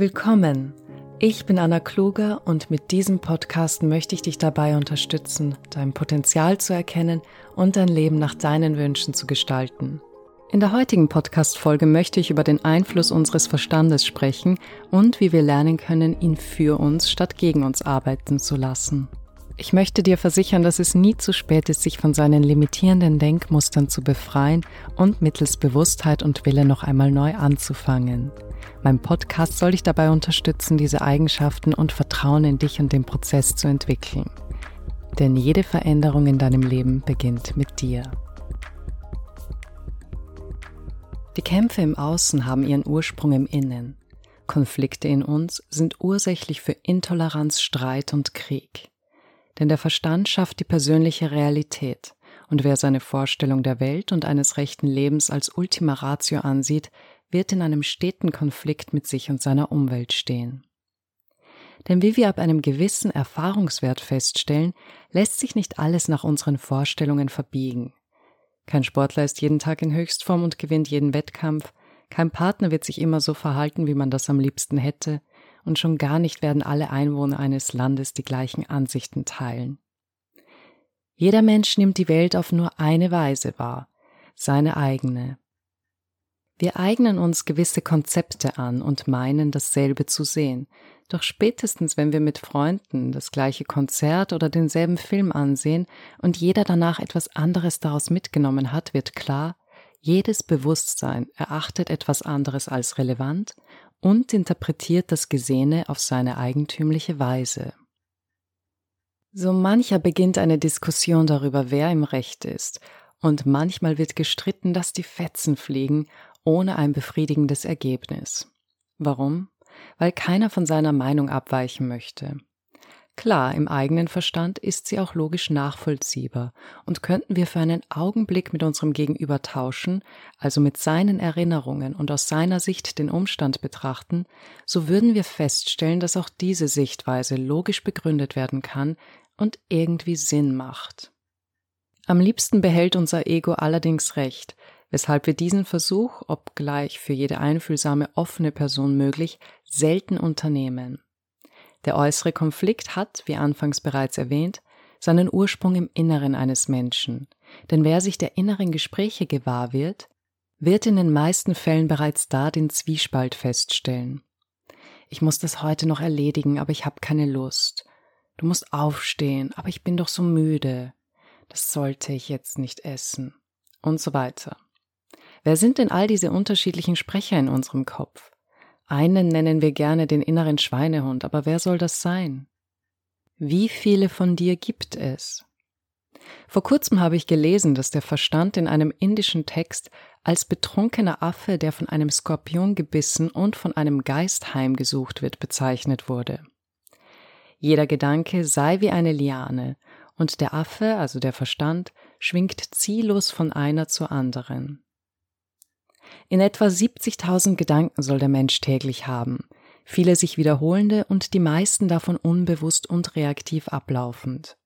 Willkommen. Ich bin Anna Kluger und mit diesem Podcast möchte ich dich dabei unterstützen, dein Potenzial zu erkennen und dein Leben nach deinen Wünschen zu gestalten. In der heutigen Podcast-Folge möchte ich über den Einfluss unseres Verstandes sprechen und wie wir lernen können, ihn für uns statt gegen uns arbeiten zu lassen. Ich möchte dir versichern, dass es nie zu spät ist, sich von seinen limitierenden Denkmustern zu befreien und mittels Bewusstheit und Wille noch einmal neu anzufangen. Mein Podcast soll dich dabei unterstützen, diese Eigenschaften und Vertrauen in dich und den Prozess zu entwickeln. Denn jede Veränderung in deinem Leben beginnt mit dir. Die Kämpfe im Außen haben ihren Ursprung im Innen. Konflikte in uns sind ursächlich für Intoleranz, Streit und Krieg. Denn der Verstand schafft die persönliche Realität, und wer seine Vorstellung der Welt und eines rechten Lebens als Ultima Ratio ansieht, wird in einem steten Konflikt mit sich und seiner Umwelt stehen. Denn wie wir ab einem gewissen Erfahrungswert feststellen, lässt sich nicht alles nach unseren Vorstellungen verbiegen. Kein Sportler ist jeden Tag in Höchstform und gewinnt jeden Wettkampf, kein Partner wird sich immer so verhalten, wie man das am liebsten hätte, und schon gar nicht werden alle Einwohner eines Landes die gleichen Ansichten teilen. Jeder Mensch nimmt die Welt auf nur eine Weise wahr, seine eigene. Wir eignen uns gewisse Konzepte an und meinen dasselbe zu sehen, doch spätestens wenn wir mit Freunden das gleiche Konzert oder denselben Film ansehen und jeder danach etwas anderes daraus mitgenommen hat, wird klar, jedes Bewusstsein erachtet etwas anderes als relevant und interpretiert das Gesehene auf seine eigentümliche Weise. So mancher beginnt eine Diskussion darüber, wer im Recht ist, und manchmal wird gestritten, dass die Fetzen fliegen ohne ein befriedigendes Ergebnis. Warum? Weil keiner von seiner Meinung abweichen möchte. Klar, im eigenen Verstand ist sie auch logisch nachvollziehbar, und könnten wir für einen Augenblick mit unserem Gegenüber tauschen, also mit seinen Erinnerungen und aus seiner Sicht den Umstand betrachten, so würden wir feststellen, dass auch diese Sichtweise logisch begründet werden kann und irgendwie Sinn macht. Am liebsten behält unser Ego allerdings recht, weshalb wir diesen Versuch, obgleich für jede einfühlsame offene Person möglich, selten unternehmen. Der äußere Konflikt hat, wie anfangs bereits erwähnt, seinen Ursprung im Inneren eines Menschen, denn wer sich der inneren Gespräche gewahr wird, wird in den meisten Fällen bereits da den Zwiespalt feststellen. Ich muss das heute noch erledigen, aber ich habe keine Lust. Du musst aufstehen, aber ich bin doch so müde. Das sollte ich jetzt nicht essen. Und so weiter. Wer sind denn all diese unterschiedlichen Sprecher in unserem Kopf? Einen nennen wir gerne den inneren Schweinehund, aber wer soll das sein? Wie viele von dir gibt es? Vor kurzem habe ich gelesen, dass der Verstand in einem indischen Text als betrunkener Affe, der von einem Skorpion gebissen und von einem Geist heimgesucht wird, bezeichnet wurde. Jeder Gedanke sei wie eine Liane, und der Affe, also der Verstand, schwingt ziellos von einer zur anderen. In etwa 70.000 Gedanken soll der Mensch täglich haben, viele sich wiederholende und die meisten davon unbewusst und reaktiv ablaufend.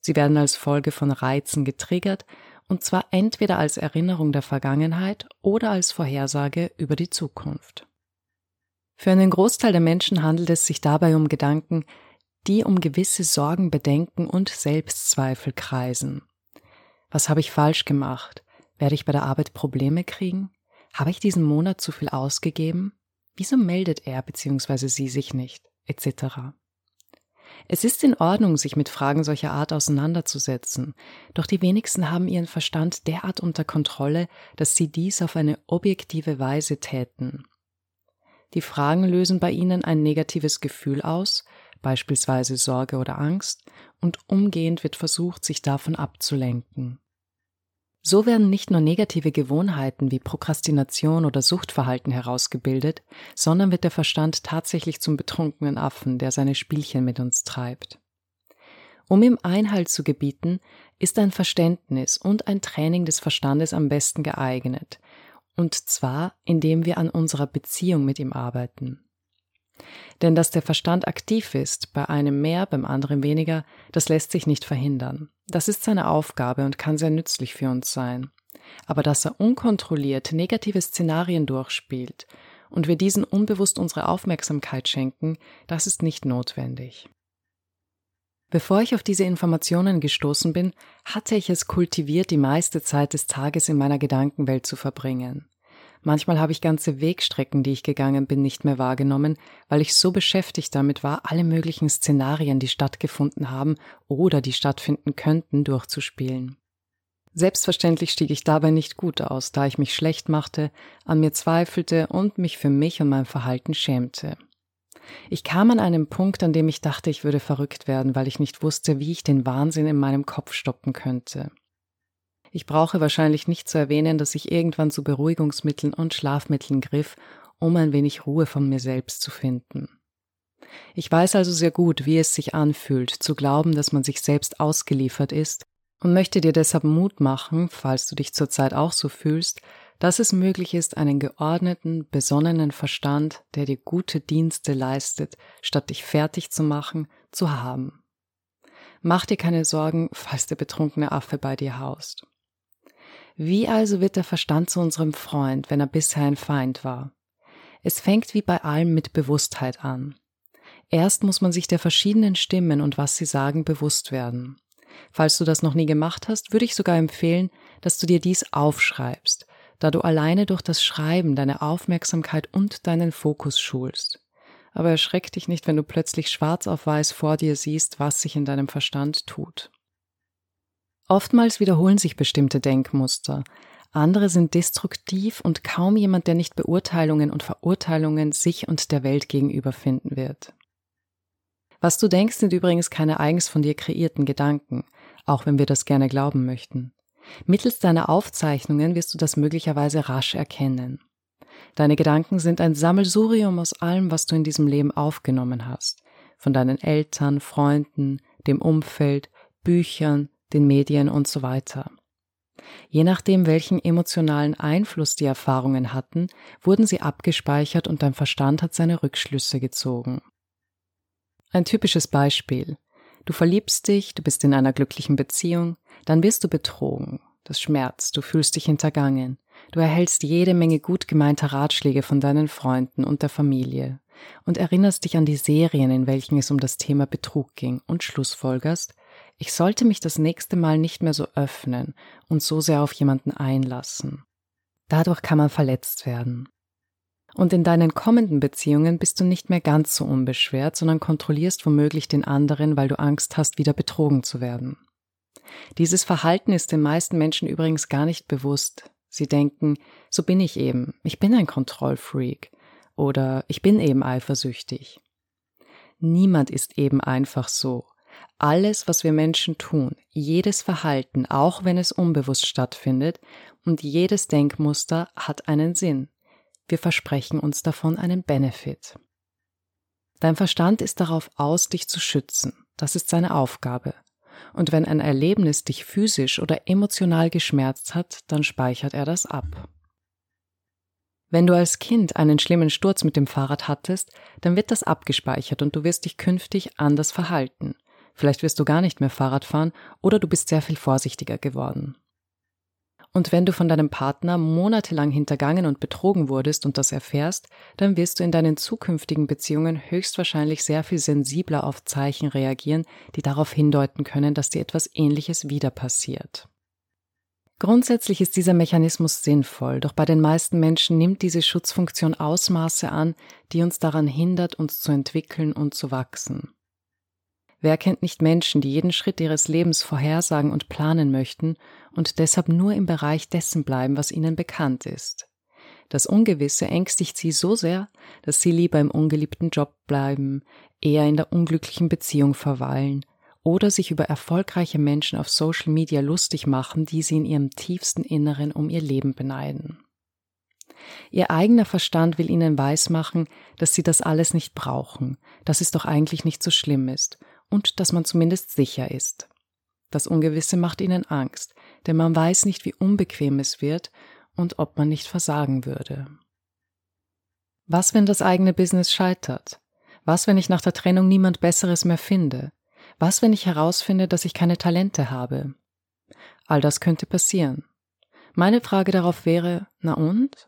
Sie werden als Folge von Reizen getriggert, und zwar entweder als Erinnerung der Vergangenheit oder als Vorhersage über die Zukunft. Für einen Großteil der Menschen handelt es sich dabei um Gedanken, die um gewisse Sorgen, Bedenken und Selbstzweifel kreisen. Was habe ich falsch gemacht? Werde ich bei der Arbeit Probleme kriegen? Habe ich diesen Monat zu viel ausgegeben? Wieso meldet er bzw. sie sich nicht? etc. Es ist in Ordnung, sich mit Fragen solcher Art auseinanderzusetzen, doch die wenigsten haben ihren Verstand derart unter Kontrolle, dass sie dies auf eine objektive Weise täten. Die Fragen lösen bei ihnen ein negatives Gefühl aus, beispielsweise Sorge oder Angst, und umgehend wird versucht, sich davon abzulenken. So werden nicht nur negative Gewohnheiten wie Prokrastination oder Suchtverhalten herausgebildet, sondern wird der Verstand tatsächlich zum betrunkenen Affen, der seine Spielchen mit uns treibt. Um ihm Einhalt zu gebieten, ist ein Verständnis und ein Training des Verstandes am besten geeignet, und zwar indem wir an unserer Beziehung mit ihm arbeiten. Denn dass der Verstand aktiv ist, bei einem mehr, beim anderen weniger, das lässt sich nicht verhindern. Das ist seine Aufgabe und kann sehr nützlich für uns sein. Aber dass er unkontrolliert negative Szenarien durchspielt und wir diesen unbewusst unsere Aufmerksamkeit schenken, das ist nicht notwendig. Bevor ich auf diese Informationen gestoßen bin, hatte ich es kultiviert, die meiste Zeit des Tages in meiner Gedankenwelt zu verbringen. Manchmal habe ich ganze Wegstrecken, die ich gegangen bin, nicht mehr wahrgenommen, weil ich so beschäftigt damit war, alle möglichen Szenarien, die stattgefunden haben oder die stattfinden könnten, durchzuspielen. Selbstverständlich stieg ich dabei nicht gut aus, da ich mich schlecht machte, an mir zweifelte und mich für mich und mein Verhalten schämte. Ich kam an einen Punkt, an dem ich dachte, ich würde verrückt werden, weil ich nicht wusste, wie ich den Wahnsinn in meinem Kopf stoppen könnte. Ich brauche wahrscheinlich nicht zu erwähnen, dass ich irgendwann zu Beruhigungsmitteln und Schlafmitteln griff, um ein wenig Ruhe von mir selbst zu finden. Ich weiß also sehr gut, wie es sich anfühlt, zu glauben, dass man sich selbst ausgeliefert ist und möchte dir deshalb Mut machen, falls du dich zurzeit auch so fühlst, dass es möglich ist, einen geordneten, besonnenen Verstand, der dir gute Dienste leistet, statt dich fertig zu machen, zu haben. Mach dir keine Sorgen, falls der betrunkene Affe bei dir haust. Wie also wird der Verstand zu unserem Freund, wenn er bisher ein Feind war? Es fängt wie bei allem mit Bewusstheit an. Erst muss man sich der verschiedenen Stimmen und was sie sagen bewusst werden. Falls du das noch nie gemacht hast, würde ich sogar empfehlen, dass du dir dies aufschreibst, da du alleine durch das Schreiben deine Aufmerksamkeit und deinen Fokus schulst. Aber erschreck dich nicht, wenn du plötzlich schwarz auf weiß vor dir siehst, was sich in deinem Verstand tut. Oftmals wiederholen sich bestimmte Denkmuster, andere sind destruktiv und kaum jemand, der nicht Beurteilungen und Verurteilungen sich und der Welt gegenüber finden wird. Was du denkst, sind übrigens keine eigens von dir kreierten Gedanken, auch wenn wir das gerne glauben möchten. Mittels deiner Aufzeichnungen wirst du das möglicherweise rasch erkennen. Deine Gedanken sind ein Sammelsurium aus allem, was du in diesem Leben aufgenommen hast. Von deinen Eltern, Freunden, dem Umfeld, Büchern, den Medien und so weiter. Je nachdem, welchen emotionalen Einfluss die Erfahrungen hatten, wurden sie abgespeichert und dein Verstand hat seine Rückschlüsse gezogen. Ein typisches Beispiel. Du verliebst dich, du bist in einer glücklichen Beziehung, dann wirst du betrogen. Das schmerzt, du fühlst dich hintergangen. Du erhältst jede Menge gut gemeinter Ratschläge von deinen Freunden und der Familie und erinnerst dich an die Serien, in welchen es um das Thema Betrug ging und schlussfolgerst, ich sollte mich das nächste Mal nicht mehr so öffnen und so sehr auf jemanden einlassen. Dadurch kann man verletzt werden. Und in deinen kommenden Beziehungen bist du nicht mehr ganz so unbeschwert, sondern kontrollierst womöglich den anderen, weil du Angst hast, wieder betrogen zu werden. Dieses Verhalten ist den meisten Menschen übrigens gar nicht bewusst. Sie denken, so bin ich eben, ich bin ein Kontrollfreak oder ich bin eben eifersüchtig. Niemand ist eben einfach so. Alles, was wir Menschen tun, jedes Verhalten, auch wenn es unbewusst stattfindet, und jedes Denkmuster hat einen Sinn. Wir versprechen uns davon einen Benefit. Dein Verstand ist darauf aus, dich zu schützen. Das ist seine Aufgabe. Und wenn ein Erlebnis dich physisch oder emotional geschmerzt hat, dann speichert er das ab. Wenn du als Kind einen schlimmen Sturz mit dem Fahrrad hattest, dann wird das abgespeichert und du wirst dich künftig anders verhalten. Vielleicht wirst du gar nicht mehr Fahrrad fahren oder du bist sehr viel vorsichtiger geworden. Und wenn du von deinem Partner monatelang hintergangen und betrogen wurdest und das erfährst, dann wirst du in deinen zukünftigen Beziehungen höchstwahrscheinlich sehr viel sensibler auf Zeichen reagieren, die darauf hindeuten können, dass dir etwas Ähnliches wieder passiert. Grundsätzlich ist dieser Mechanismus sinnvoll, doch bei den meisten Menschen nimmt diese Schutzfunktion Ausmaße an, die uns daran hindert, uns zu entwickeln und zu wachsen. Wer kennt nicht Menschen, die jeden Schritt ihres Lebens vorhersagen und planen möchten und deshalb nur im Bereich dessen bleiben, was ihnen bekannt ist? Das Ungewisse ängstigt sie so sehr, dass sie lieber im ungeliebten Job bleiben, eher in der unglücklichen Beziehung verweilen oder sich über erfolgreiche Menschen auf Social Media lustig machen, die sie in ihrem tiefsten Inneren um ihr Leben beneiden. Ihr eigener Verstand will ihnen weismachen, dass sie das alles nicht brauchen, dass es doch eigentlich nicht so schlimm ist und dass man zumindest sicher ist. Das Ungewisse macht ihnen Angst, denn man weiß nicht, wie unbequem es wird und ob man nicht versagen würde. Was, wenn das eigene Business scheitert? Was, wenn ich nach der Trennung niemand Besseres mehr finde? Was, wenn ich herausfinde, dass ich keine Talente habe? All das könnte passieren. Meine Frage darauf wäre, na und?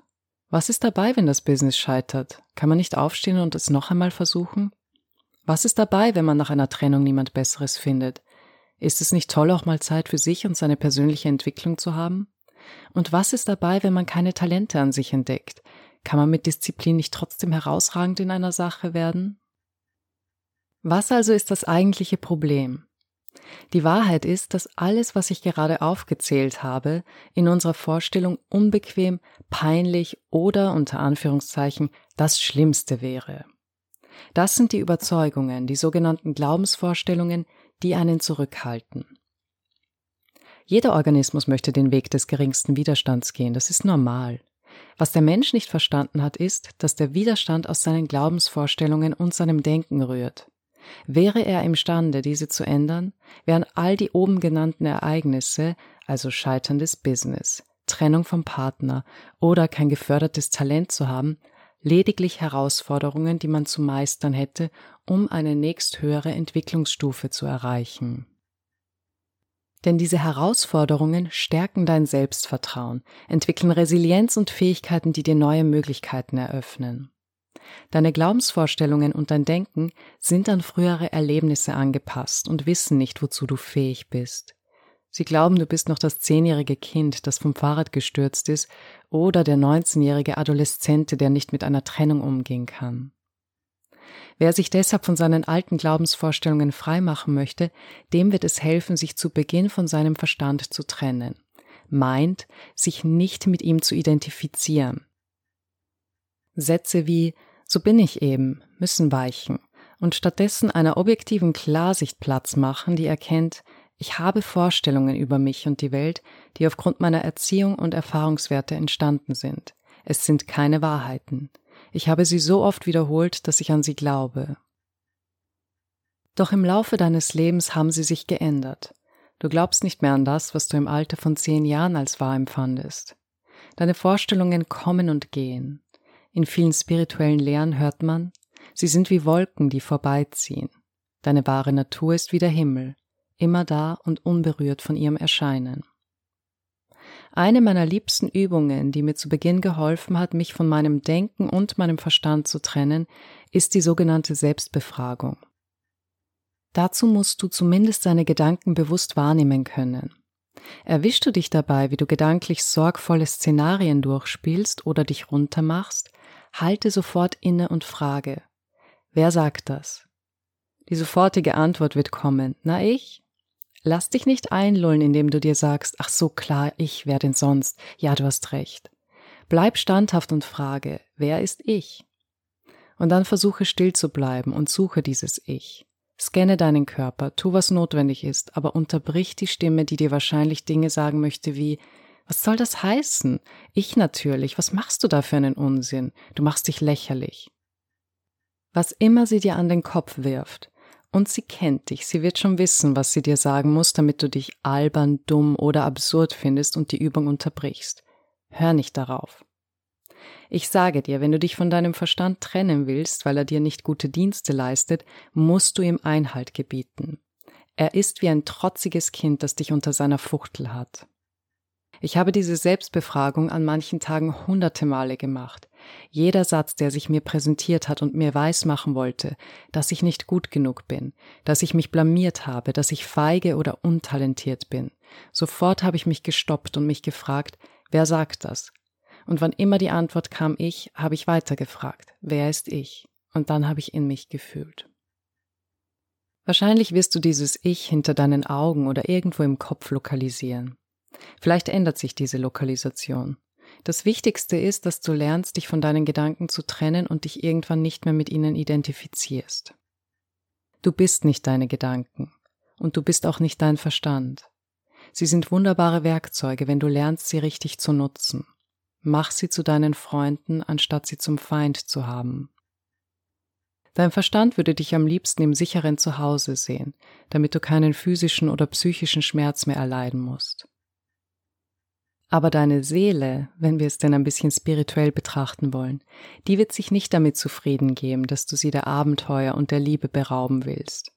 Was ist dabei, wenn das Business scheitert? Kann man nicht aufstehen und es noch einmal versuchen? Was ist dabei, wenn man nach einer Trennung niemand Besseres findet? Ist es nicht toll, auch mal Zeit für sich und seine persönliche Entwicklung zu haben? Und was ist dabei, wenn man keine Talente an sich entdeckt? Kann man mit Disziplin nicht trotzdem herausragend in einer Sache werden? Was also ist das eigentliche Problem? Die Wahrheit ist, dass alles, was ich gerade aufgezählt habe, in unserer Vorstellung unbequem, peinlich oder unter Anführungszeichen das Schlimmste wäre. Das sind die Überzeugungen, die sogenannten Glaubensvorstellungen, die einen zurückhalten. Jeder Organismus möchte den Weg des geringsten Widerstands gehen, das ist normal. Was der Mensch nicht verstanden hat, ist, dass der Widerstand aus seinen Glaubensvorstellungen und seinem Denken rührt. Wäre er imstande, diese zu ändern, wären all die oben genannten Ereignisse, also scheiterndes Business, Trennung vom Partner oder kein gefördertes Talent zu haben, lediglich Herausforderungen, die man zu meistern hätte, um eine nächsthöhere Entwicklungsstufe zu erreichen. Denn diese Herausforderungen stärken dein Selbstvertrauen, entwickeln Resilienz und Fähigkeiten, die dir neue Möglichkeiten eröffnen. Deine Glaubensvorstellungen und dein Denken sind an frühere Erlebnisse angepasst und wissen nicht, wozu du fähig bist. Sie glauben, du bist noch das zehnjährige Kind, das vom Fahrrad gestürzt ist, oder der neunzehnjährige Adoleszente, der nicht mit einer Trennung umgehen kann. Wer sich deshalb von seinen alten Glaubensvorstellungen freimachen möchte, dem wird es helfen, sich zu Beginn von seinem Verstand zu trennen. Meint, sich nicht mit ihm zu identifizieren. Sätze wie so bin ich eben, müssen weichen und stattdessen einer objektiven Klarsicht Platz machen, die erkennt, ich habe Vorstellungen über mich und die Welt, die aufgrund meiner Erziehung und Erfahrungswerte entstanden sind. Es sind keine Wahrheiten. Ich habe sie so oft wiederholt, dass ich an sie glaube. Doch im Laufe deines Lebens haben sie sich geändert. Du glaubst nicht mehr an das, was du im Alter von zehn Jahren als wahr empfandest. Deine Vorstellungen kommen und gehen. In vielen spirituellen Lehren hört man, sie sind wie Wolken, die vorbeiziehen. Deine wahre Natur ist wie der Himmel, immer da und unberührt von ihrem Erscheinen. Eine meiner liebsten Übungen, die mir zu Beginn geholfen hat, mich von meinem Denken und meinem Verstand zu trennen, ist die sogenannte Selbstbefragung. Dazu musst du zumindest deine Gedanken bewusst wahrnehmen können. Erwischst du dich dabei, wie du gedanklich sorgvolle Szenarien durchspielst oder dich runtermachst, halte sofort inne und frage, wer sagt das? Die sofortige Antwort wird kommen, na ich? Lass dich nicht einlullen, indem du dir sagst, ach so klar, ich, wer denn sonst? Ja, du hast recht. Bleib standhaft und frage, wer ist ich? Und dann versuche still zu bleiben und suche dieses Ich. Scanne deinen Körper, tu was notwendig ist, aber unterbrich die Stimme, die dir wahrscheinlich Dinge sagen möchte wie was soll das heißen? Ich natürlich. Was machst du da für einen Unsinn? Du machst dich lächerlich. Was immer sie dir an den Kopf wirft, und sie kennt dich, sie wird schon wissen, was sie dir sagen muss, damit du dich albern, dumm oder absurd findest und die Übung unterbrichst. Hör nicht darauf. Ich sage dir, wenn du dich von deinem Verstand trennen willst, weil er dir nicht gute Dienste leistet, musst du ihm Einhalt gebieten. Er ist wie ein trotziges Kind, das dich unter seiner Fuchtel hat. Ich habe diese Selbstbefragung an manchen Tagen hunderte Male gemacht. Jeder Satz, der sich mir präsentiert hat und mir weismachen wollte, dass ich nicht gut genug bin, dass ich mich blamiert habe, dass ich feige oder untalentiert bin. Sofort habe ich mich gestoppt und mich gefragt, wer sagt das? Und wann immer die Antwort kam ich, habe ich weitergefragt, wer ist ich? Und dann habe ich in mich gefühlt. Wahrscheinlich wirst du dieses Ich hinter deinen Augen oder irgendwo im Kopf lokalisieren. Vielleicht ändert sich diese Lokalisation. Das Wichtigste ist, dass du lernst, dich von deinen Gedanken zu trennen und dich irgendwann nicht mehr mit ihnen identifizierst. Du bist nicht deine Gedanken und du bist auch nicht dein Verstand. Sie sind wunderbare Werkzeuge, wenn du lernst, sie richtig zu nutzen. Mach sie zu deinen Freunden, anstatt sie zum Feind zu haben. Dein Verstand würde dich am liebsten im sicheren Zuhause sehen, damit du keinen physischen oder psychischen Schmerz mehr erleiden musst. Aber deine Seele, wenn wir es denn ein bisschen spirituell betrachten wollen, die wird sich nicht damit zufrieden geben, dass du sie der Abenteuer und der Liebe berauben willst.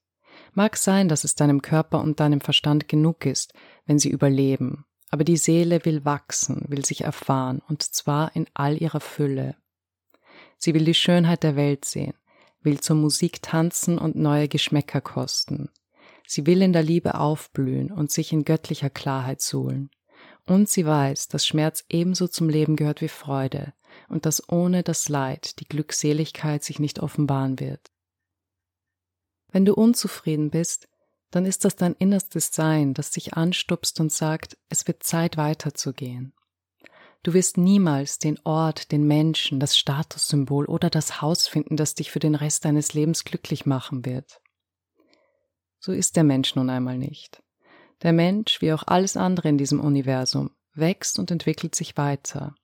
Mag sein, dass es deinem Körper und deinem Verstand genug ist, wenn sie überleben, aber die Seele will wachsen, will sich erfahren, und zwar in all ihrer Fülle. Sie will die Schönheit der Welt sehen, will zur Musik tanzen und neue Geschmäcker kosten. Sie will in der Liebe aufblühen und sich in göttlicher Klarheit suhlen. Und sie weiß, dass Schmerz ebenso zum Leben gehört wie Freude und dass ohne das Leid die Glückseligkeit sich nicht offenbaren wird. Wenn du unzufrieden bist, dann ist das dein innerstes Sein, das dich anstupst und sagt, es wird Zeit weiterzugehen. Du wirst niemals den Ort, den Menschen, das Statussymbol oder das Haus finden, das dich für den Rest deines Lebens glücklich machen wird. So ist der Mensch nun einmal nicht. Der Mensch, wie auch alles andere in diesem Universum, wächst und entwickelt sich weiter.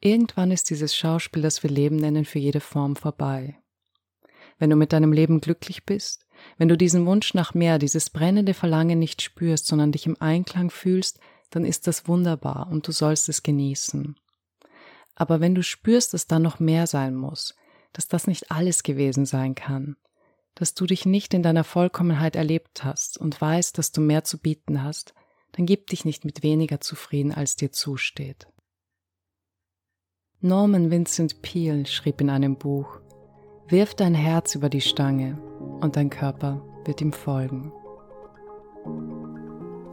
Irgendwann ist dieses Schauspiel, das wir Leben nennen, für jede Form vorbei. Wenn du mit deinem Leben glücklich bist, wenn du diesen Wunsch nach mehr, dieses brennende Verlangen nicht spürst, sondern dich im Einklang fühlst, dann ist das wunderbar und du sollst es genießen. Aber wenn du spürst, dass da noch mehr sein muss, dass das nicht alles gewesen sein kann, dass du dich nicht in deiner Vollkommenheit erlebt hast und weißt, dass du mehr zu bieten hast, dann gib dich nicht mit weniger zufrieden, als dir zusteht. Norman Vincent Peale schrieb in einem Buch, Wirf dein Herz über die Stange und dein Körper wird ihm folgen.